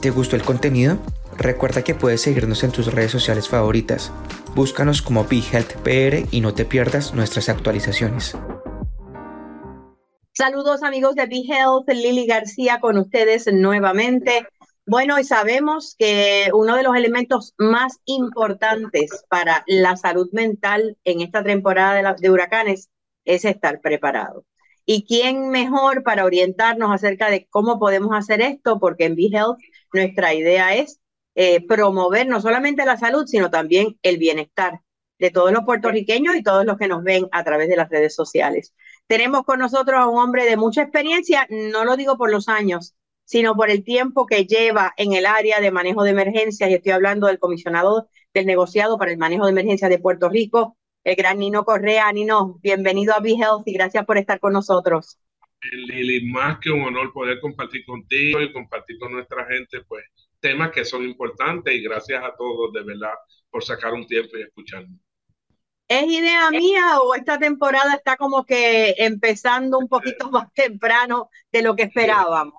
¿Te gustó el contenido? Recuerda que puedes seguirnos en tus redes sociales favoritas. Búscanos como BeHealthPR y no te pierdas nuestras actualizaciones. Saludos amigos de BeHealth, Lili García con ustedes nuevamente. Bueno, y sabemos que uno de los elementos más importantes para la salud mental en esta temporada de, huracanes es estar preparado. ¿Y quién mejor para orientarnos acerca de cómo podemos hacer esto? Porque en BeHealth nuestra idea es eh, promover no solamente la salud, sino también el bienestar de todos los puertorriqueños y todos los que nos ven a través de las redes sociales. Tenemos con nosotros a un hombre de mucha experiencia, no lo digo por los años, sino por el tiempo que lleva en el área de manejo de emergencias, y estoy hablando del comisionado del negociado para el manejo de emergencias de Puerto Rico, el gran Nino Correa. Nino, bienvenido a Be Health y gracias por estar con nosotros. Lili, más que un honor poder compartir contigo y compartir con nuestra gente, pues temas que son importantes y gracias a todos de verdad por sacar un tiempo y escucharme. ¿Es idea mía o esta temporada está como que empezando un poquito más temprano de lo que esperábamos?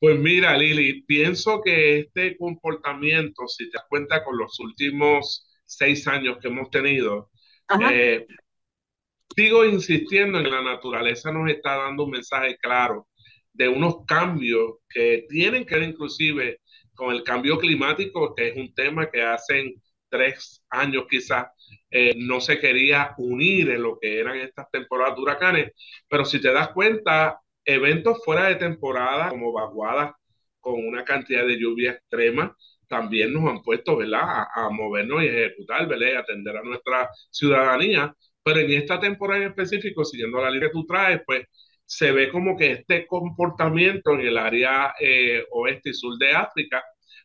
Pues mira, Lili, pienso que este comportamiento, si te das cuenta con los últimos seis años que hemos tenido, eh, sigo insistiendo en la naturaleza nos está dando un mensaje claro de unos cambios que tienen que ver inclusive con el cambio climático, que es un tema que hace tres años quizás eh, no se quería unir en lo que eran estas temporadas de huracanes, pero si te das cuenta, eventos fuera de temporada como vaguadas con una cantidad de lluvia extrema, también nos han puesto, ¿verdad?, a, movernos y ejecutar, ¿verdad?, y atender a nuestra ciudadanía. Pero en esta temporada en específico, siguiendo la línea que tú traes, pues se ve como que este comportamiento en el área eh, oeste y sur de África,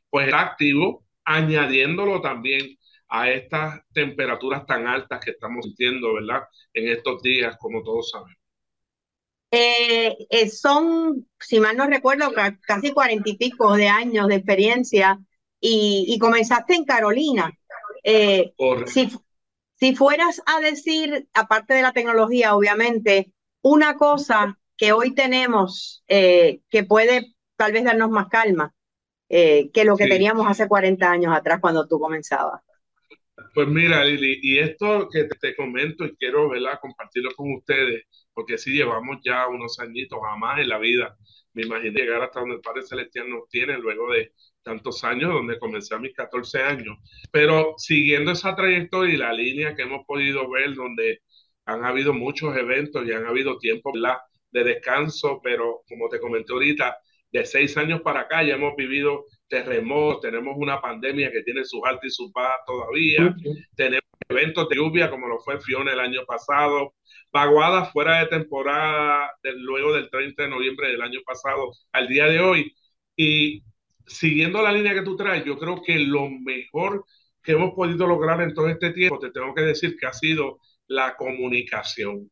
pues está activo, añadiéndolo también a estas temperaturas tan altas que estamos sintiendo, ¿verdad? En estos días, como todos sabemos. Eh, eh, son, si mal no recuerdo, casi cuarenta y pico de años de experiencia y, comenzaste en Carolina. Eh, si, si fueras a decir, aparte de la tecnología, obviamente, una cosa que hoy tenemos que puede tal vez darnos más calma que lo que teníamos hace 40 años atrás cuando tú comenzabas. Pues mira, Lili, y esto que te, comento y quiero ¿verdad? compartirlo con ustedes, porque sí llevamos ya unos añitos, jamás en la vida me imaginé llegar hasta donde el Padre Celestial nos tiene luego de tantos años, donde comencé a mis 14 años. Pero siguiendo esa trayectoria y la línea que hemos podido ver, donde han habido muchos eventos y han habido tiempos de descanso, pero como te comenté ahorita, de seis años para acá ya hemos vivido terremotos, tenemos una pandemia que tiene sus altas y sus bajas todavía, tenemos eventos de lluvia como lo fue Fiona el año pasado, vaguadas fuera de temporada luego del 30 de noviembre del año pasado al día de hoy. Y siguiendo la línea que tú traes, yo creo que lo mejor que hemos podido lograr en todo este tiempo, te tengo que decir que ha sido la comunicación.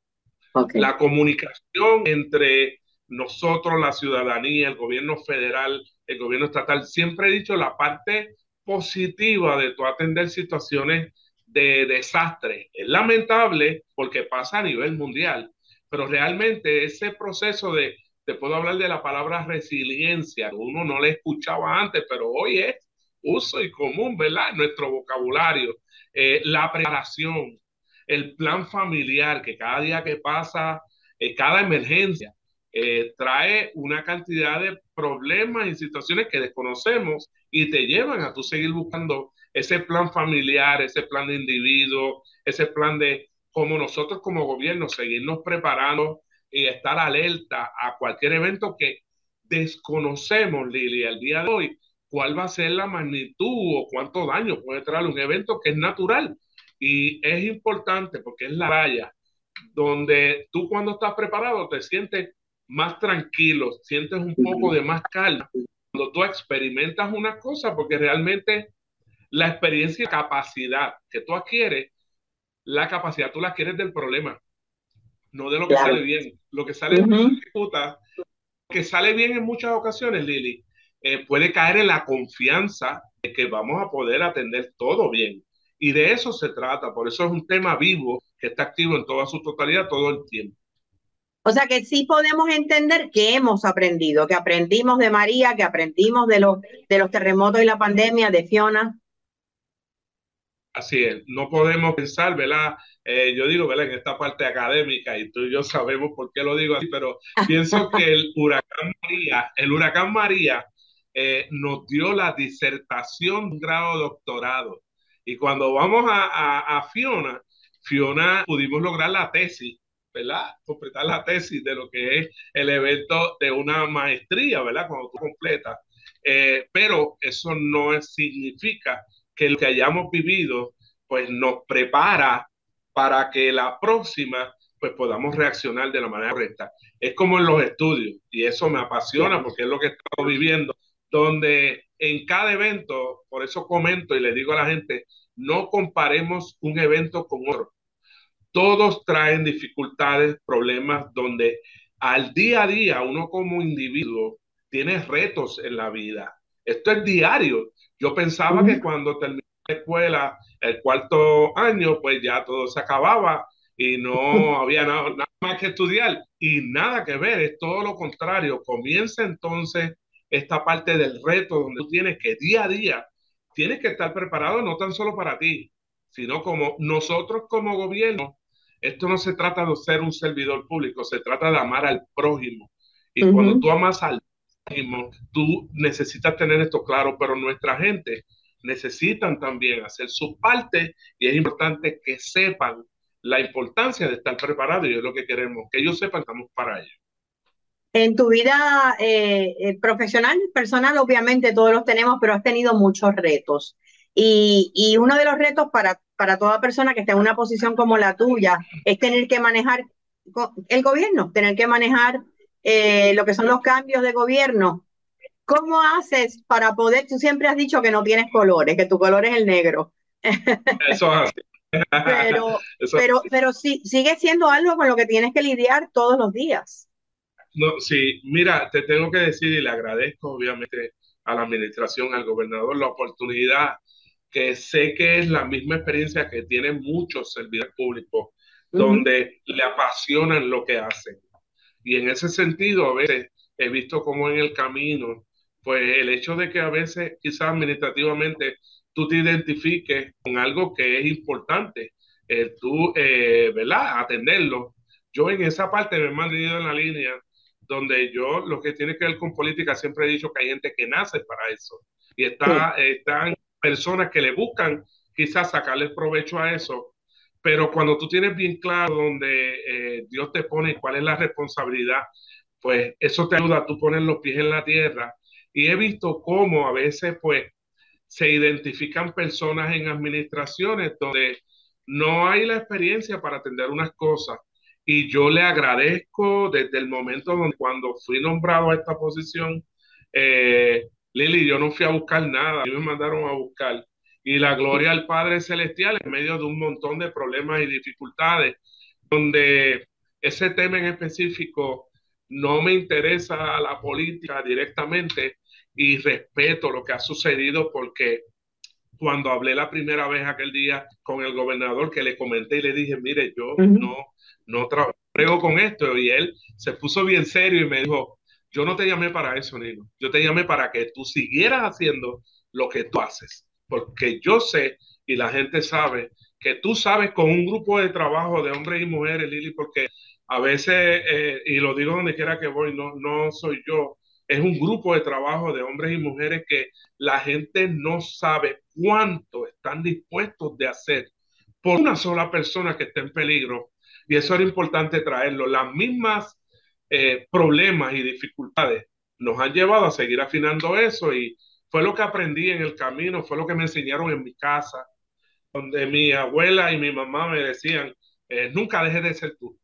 La comunicación entre nosotros, la ciudadanía, el gobierno federal, el gobierno estatal, siempre he dicho la parte positiva de tu atender situaciones de desastre. Es lamentable porque pasa a nivel mundial, pero realmente ese proceso de, te puedo hablar de la palabra resiliencia, uno no le escuchaba antes, pero hoy es uso y común, ¿verdad? Nuestro vocabulario, eh, la preparación, el plan familiar, que cada día que pasa, eh, cada emergencia, eh, trae una cantidad de problemas y situaciones que desconocemos y te llevan a tú seguir buscando ese plan familiar, ese plan de individuo, ese plan de cómo nosotros como gobierno seguirnos preparando y estar alerta a cualquier evento que desconocemos, Lili, al día de hoy, cuál va a ser la magnitud o cuánto daño puede traer un evento que es natural. Y es importante porque es la raya donde tú cuando estás preparado te sientes más tranquilo, sientes un poco de más calma. Cuando tú experimentas una cosa, porque realmente la experiencia y capacidad que tú adquieres, la capacidad tú la adquieres del problema, no de lo que sale bien. Lo que sale que sale bien en muchas ocasiones, Lili, eh, puede caer en la confianza de que vamos a poder atender todo bien. Y de eso se trata, por eso es un tema vivo que está activo en toda su totalidad todo el tiempo. O sea que sí podemos entender que hemos aprendido, que aprendimos de María, que aprendimos de los, de los terremotos y la pandemia, de Fiona. Así es, no podemos pensar, ¿verdad? Eh, yo digo, ¿verdad? En esta parte académica, y tú y yo sabemos por qué lo digo así, pero pienso que el huracán María, el huracán María eh, nos dio la disertación de un grado de doctorado. Y cuando vamos a, a Fiona, Fiona pudimos lograr la tesis ¿verdad? Completar la tesis de lo que es el evento de una maestría, ¿verdad? Cuando tú completas. Eh, pero eso no significa que lo que hayamos vivido, pues nos prepara para que la próxima, pues podamos reaccionar de la manera correcta. Es como en los estudios, y eso me apasiona porque es lo que estamos viviendo, donde en cada evento, por eso comento y le digo a la gente, no comparemos un evento con otro todos traen dificultades, problemas donde al día a día uno como individuo tiene retos en la vida. Esto es diario. Yo pensaba que cuando terminé la escuela, el cuarto año, pues ya todo se acababa y no había nada, nada, más que estudiar y nada que ver, es todo lo contrario. Comienza entonces esta parte del reto donde tú tienes que día a día, tienes que estar preparado no tan solo para ti, sino como nosotros como gobierno esto no se trata de ser un servidor público, se trata de amar al prójimo. Y cuando tú amas al tú necesitas tener esto claro, pero nuestra gente necesitan también hacer su parte y es importante que sepan la importancia de estar preparado y es lo que queremos, que ellos sepan que estamos para ello. En tu vida eh, eh, profesional, personal, obviamente todos los tenemos, pero has tenido muchos retos. Y, y, uno de los retos para, para toda persona que esté en una posición como la tuya es tener que manejar el gobierno, tener que manejar eh, lo que son los cambios de gobierno. ¿Cómo haces para poder, tú siempre has dicho que no tienes colores, que tu color es el negro? Eso es así. pero, pero, pero sí, sigue siendo algo con lo que tienes que lidiar todos los días. No, sí, mira, te tengo que decir y le agradezco obviamente a la administración, al gobernador, la oportunidad que sé que es la misma experiencia que tienen muchos servidores públicos, donde le apasionan lo que hacen. Y en ese sentido, a veces he visto como en el camino, pues el hecho de que a veces quizás administrativamente tú te identifiques con algo que es importante, eh, tú, eh, ¿verdad? Atenderlo. Yo en esa parte me he mantenido en la línea donde yo lo que tiene que ver con política siempre he dicho que hay gente que nace para eso y está, están personas que le buscan quizás sacarle provecho a eso, pero cuando tú tienes bien claro donde eh, Dios te pone cuál es la responsabilidad, pues eso te ayuda a tú poner los pies en la tierra. Y he visto cómo a veces pues se identifican personas en administraciones donde no hay la experiencia para atender unas cosas. Y yo le agradezco desde el momento donde cuando fui nombrado a esta posición, eh, Lili, yo no fui a buscar nada, me mandaron a buscar. Y la gloria al Padre Celestial en medio de un montón de problemas y dificultades, donde ese tema en específico no me interesa la política directamente y respeto lo que ha sucedido porque cuando hablé la primera vez aquel día con el gobernador que le comenté y le dije, mire, yo no, no trabajo con esto y él se puso bien serio y me dijo, yo no te llamé para eso, Nino. Yo te llamé para que tú siguieras haciendo lo que tú haces. Porque yo sé y la gente sabe que tú sabes con un grupo de trabajo de hombres y mujeres, Lili, porque a veces, eh, y lo digo donde quiera que voy, no, no soy yo, es un grupo de trabajo de hombres y mujeres que la gente no sabe cuánto están dispuestos de hacer por una sola persona que esté en peligro. Y eso era importante traerlo. Las mismas eh, problemas y dificultades nos han llevado a seguir afinando eso y fue lo que aprendí en el camino, fue lo que me enseñaron en mi casa, donde mi abuela y mi mamá me decían, eh, nunca dejes de ser tú,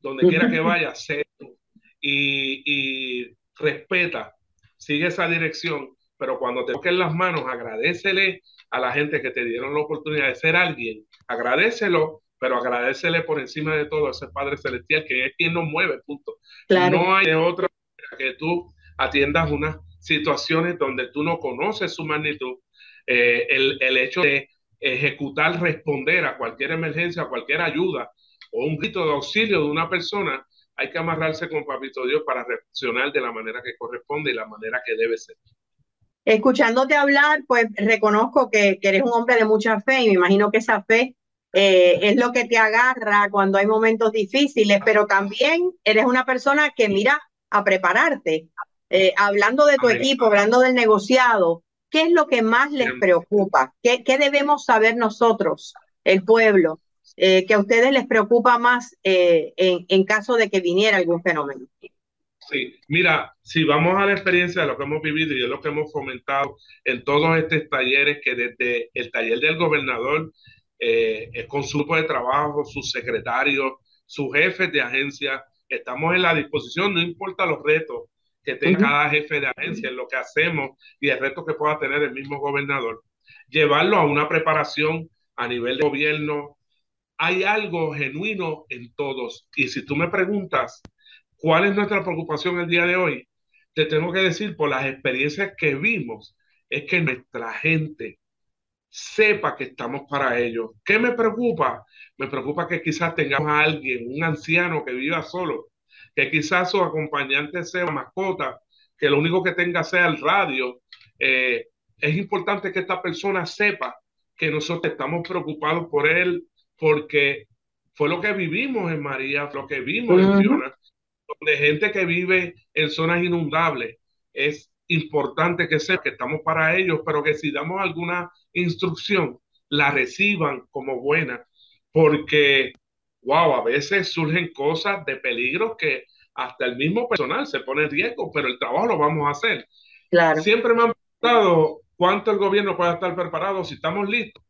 donde quiera que vayas, sé tú y, y respeta, sigue esa dirección, pero cuando te toquen las manos, agradecele a la gente que te dieron la oportunidad de ser alguien, agradecelo pero agradecele por encima de todo a ese Padre Celestial que es quien nos mueve, punto. No hay otra que tú atiendas unas situaciones donde tú no conoces su magnitud. Eh, el, el, hecho de ejecutar, responder a cualquier emergencia, a cualquier ayuda o un grito de auxilio de una persona, hay que amarrarse con Papito Dios para reaccionar de la manera que corresponde y la manera que debe ser. Escuchándote hablar, pues reconozco que, eres un hombre de mucha fe y me imagino que esa fe eh, es lo que te agarra cuando hay momentos difíciles, pero también eres una persona que mira a prepararte. Eh, hablando de tu equipo, hablando del negociado, ¿qué es lo que más les preocupa? ¿Qué, qué debemos saber nosotros, el pueblo, eh, que a ustedes les preocupa más en, en caso de que viniera algún fenómeno? Sí, mira, si vamos a la experiencia de lo que hemos vivido y de lo que hemos fomentado en todos estos talleres, que desde el taller del gobernador, eh, con su grupo de trabajo, sus secretarios, sus jefes de agencia, estamos en la disposición, no importa los retos que tenga cada jefe de agencia, en lo que hacemos y el reto que pueda tener el mismo gobernador, llevarlo a una preparación a nivel de gobierno. Hay algo genuino en todos. Y si tú me preguntas, ¿Cuál es nuestra preocupación el día de hoy? Te tengo que decir, por las experiencias que vimos, es que nuestra gente sepa que estamos para ellos. ¿Qué me preocupa? Me preocupa que quizás tengamos a alguien, un anciano que viva solo, que quizás su acompañante sea mascota, que lo único que tenga sea el radio. Eh, es importante que esta persona sepa que nosotros estamos preocupados por él, porque fue lo que vivimos en María, lo que vimos en Fiona, de gente que vive en zonas inundables, es importante que sepa que estamos para ellos, pero que si damos alguna instrucción, la reciban como buena, porque, wow, a veces surgen cosas de peligro que hasta el mismo personal se pone en riesgo, pero el trabajo lo vamos a hacer. Claro. Siempre me han preguntado cuánto el gobierno puede estar preparado si estamos listos.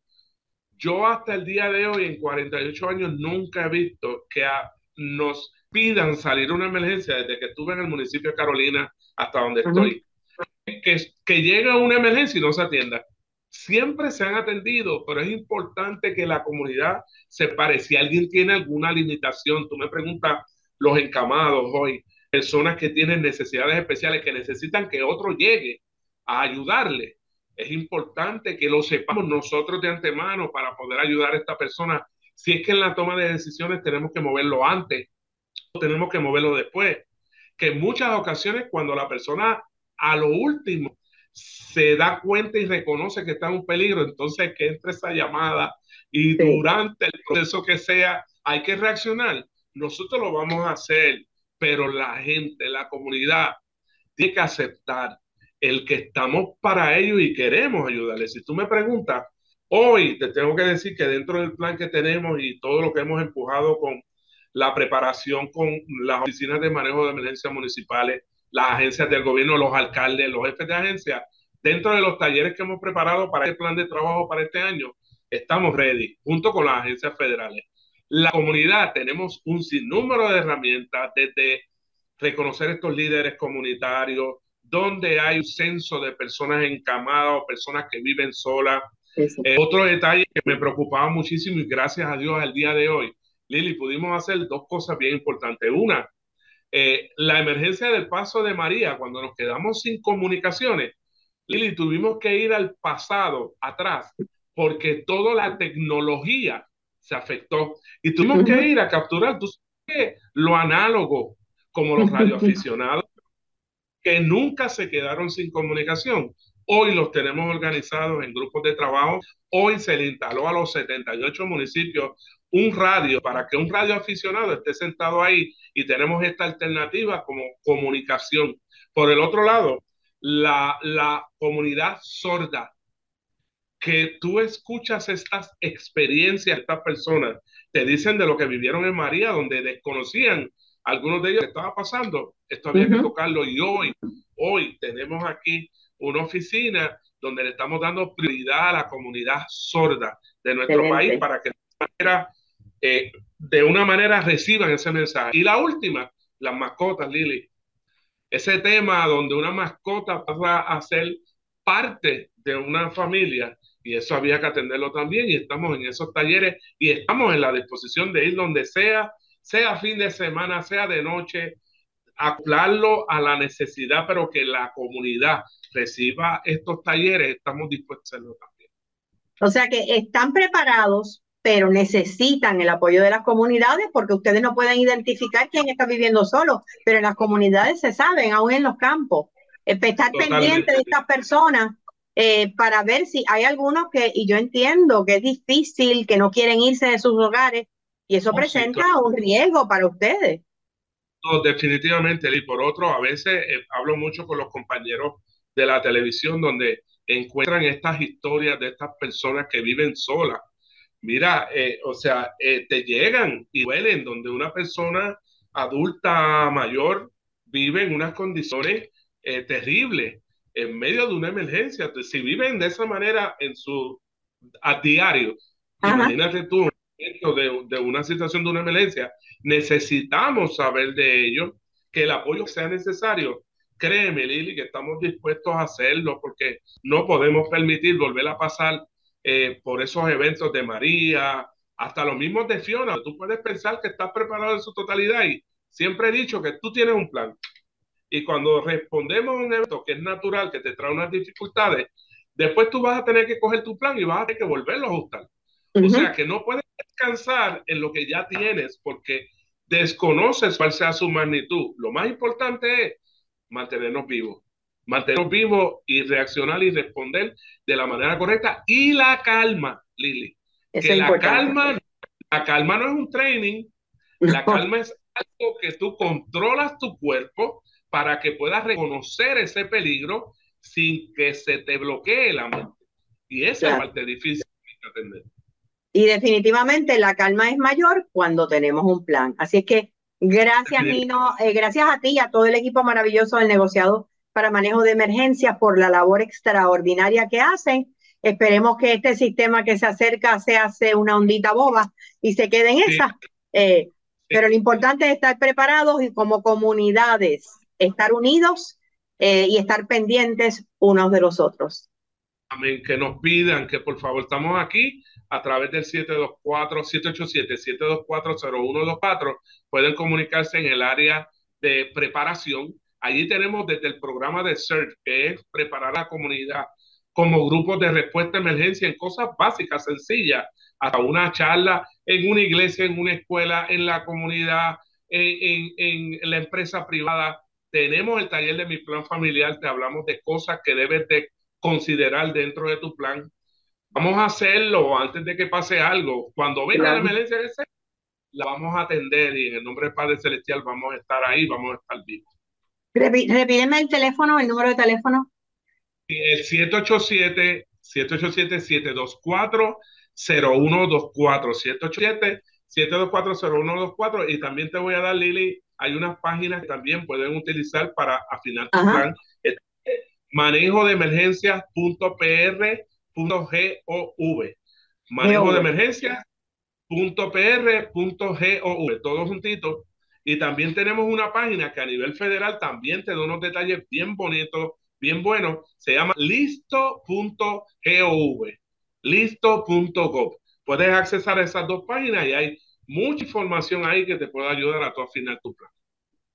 Yo hasta el día de hoy, en 48 años, nunca he visto que nos pidan salir una emergencia desde que estuve en el municipio de Carolina hasta donde estoy, que, que llegue una emergencia y no se atienda. Siempre se han atendido, pero es importante que la comunidad separe. Si alguien tiene alguna limitación, tú me preguntas, los encamados hoy, personas que tienen necesidades especiales, que necesitan que otro llegue a ayudarle. Es importante que lo sepamos nosotros de antemano para poder ayudar a esta persona. Si es que en la toma de decisiones tenemos que moverlo antes tenemos que moverlo después. Que en muchas ocasiones cuando la persona a lo último se da cuenta y reconoce que está en un peligro, entonces que entre esa llamada y durante el proceso que sea, hay que reaccionar. Nosotros lo vamos a hacer, pero la gente, la comunidad, tiene que aceptar el que estamos para ellos y queremos ayudarles. Si tú me preguntas, hoy te tengo que decir que dentro del plan que tenemos y todo lo que hemos empujado con la preparación con las oficinas de manejo de emergencias municipales, las agencias del gobierno, los alcaldes, los jefes de agencia, dentro de los talleres que hemos preparado para el plan de trabajo para este año, estamos ready, junto con las agencias federales. La comunidad tenemos un sinnúmero de herramientas, desde reconocer estos líderes comunitarios, donde hay un censo de personas encamadas o personas que viven solas. Eh, otro detalle que me preocupaba muchísimo y gracias a Dios al día de hoy, Lili, pudimos hacer dos cosas bien importantes. Una, eh, la emergencia del paso de María, cuando nos quedamos sin comunicaciones, Lili, tuvimos que ir al pasado, atrás, porque toda la tecnología se afectó. Y tuvimos que ir a capturar tú sabes, lo análogo, como los radioaficionados, que nunca se quedaron sin comunicación. Hoy los tenemos organizados en grupos de trabajo. Hoy se le instaló a los 78 municipios un radio para que un radio aficionado esté sentado ahí y tenemos esta alternativa como comunicación. Por el otro lado, la, la comunidad sorda, que tú escuchas estas experiencias, estas personas te dicen de lo que vivieron en María, donde desconocían algunos de ellos que estaba pasando. Esto había que tocarlo y hoy, hoy tenemos aquí una oficina donde le estamos dando prioridad a la comunidad sorda de nuestro país para que de manera eh, de una manera reciban ese mensaje. Y la última, las mascotas, Lili. Ese tema donde una mascota pasa a ser parte de una familia y eso había que atenderlo también y estamos en esos talleres y estamos en la disposición de ir donde sea, sea fin de semana, sea de noche, acoplarlo a la necesidad, pero que la comunidad reciba estos talleres, estamos dispuestos a hacerlo también. O sea que están preparados pero necesitan el apoyo de las comunidades porque ustedes no pueden identificar quién está viviendo solo, pero en las comunidades se saben, aún en los campos. Eh, pues, estar pendiente de estas personas eh, para ver si hay algunos que, y yo entiendo que es difícil, que no quieren irse de sus hogares, y eso oh, presenta un riesgo para ustedes. No, definitivamente, y por otro, a veces eh, hablo mucho con los compañeros de la televisión donde encuentran estas historias de estas personas que viven solas. Mira, eh, o sea, te llegan y duelen donde una persona adulta mayor vive en unas condiciones terribles en medio de una emergencia. Si viven de esa manera en su a diario, imagínate tú, de, de una situación de una emergencia, necesitamos saber de ellos que el apoyo sea necesario. Créeme, Lili, que estamos dispuestos a hacerlo porque no podemos permitir volver a pasar eh, por esos eventos de María, hasta los mismos de Fiona. Tú puedes pensar que estás preparado en su totalidad y siempre he dicho que tú tienes un plan. Y cuando respondemos a un evento que es natural, que te trae unas dificultades, después tú vas a tener que coger tu plan y vas a tener que volverlo a ajustar. O sea que no puedes descansar en lo que ya tienes porque desconoces cuál sea su magnitud. Lo más importante es mantenernos vivos. Mantenernos vivos y reaccionar y responder de la manera correcta. Y la calma, Lili. que la calma, la calma no es un training, la calma es algo que tú controlas tu cuerpo para que puedas reconocer ese peligro sin que se te bloquee la mente. Y esa es la parte difícil de atender. Y definitivamente la calma es mayor cuando tenemos un plan. Así es que gracias, Nino, eh, gracias a ti y a todo el equipo maravilloso del negociado para manejo de emergencias por la labor extraordinaria que hacen. Esperemos que este sistema que se acerca se hace una ondita boba y se quede en esa. Eh, pero lo importante es estar preparados y como comunidades estar unidos eh, y estar pendientes unos de los otros. Amén. Que nos pidan que por favor estamos aquí a través del 724-787-724-0124. Pueden comunicarse en el área de preparación. Allí tenemos desde el programa de CERT, que es preparar a la comunidad como grupos de respuesta a emergencia en cosas básicas, sencillas, hasta una charla en una iglesia, en una escuela, en la comunidad, en, en, en la empresa privada, tenemos el taller de mi plan familiar, te hablamos de cosas que debes de considerar dentro de tu plan. Vamos a hacerlo antes de que pase algo. Cuando venga la emergencia, la vamos a atender y en el nombre del Padre Celestial vamos a estar ahí, vamos a estar vivos. Repíteme el teléfono, el número de teléfono. El 787 787 724 0124 787 724 0124 y también te voy a dar Lili hay unas páginas que también pueden utilizar para afinar tu plan. Manejo de emergencias.pr.gov. Manejo de emergencias.pr.gov. Todos juntitos. Y también tenemos una página que a nivel federal también te da unos detalles bien bonitos, bien buenos. Se llama listo.gov. Listo.gov. Puedes accesar a esas dos páginas y hay mucha información ahí que te pueda ayudar a tu afinar tu plan.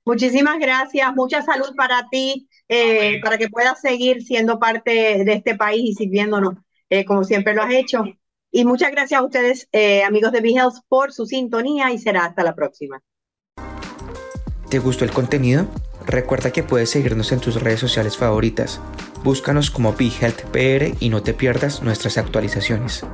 Muchísimas gracias, mucha salud para ti, eh, para que puedas seguir siendo parte de este país y sirviéndonos eh, como siempre lo has hecho. Y muchas gracias a ustedes, eh, amigos de BeHealth, por su sintonía y será hasta la próxima. ¿Te gustó el contenido? Recuerda que puedes seguirnos en tus redes sociales favoritas. Búscanos como BeHealth PR y no te pierdas nuestras actualizaciones.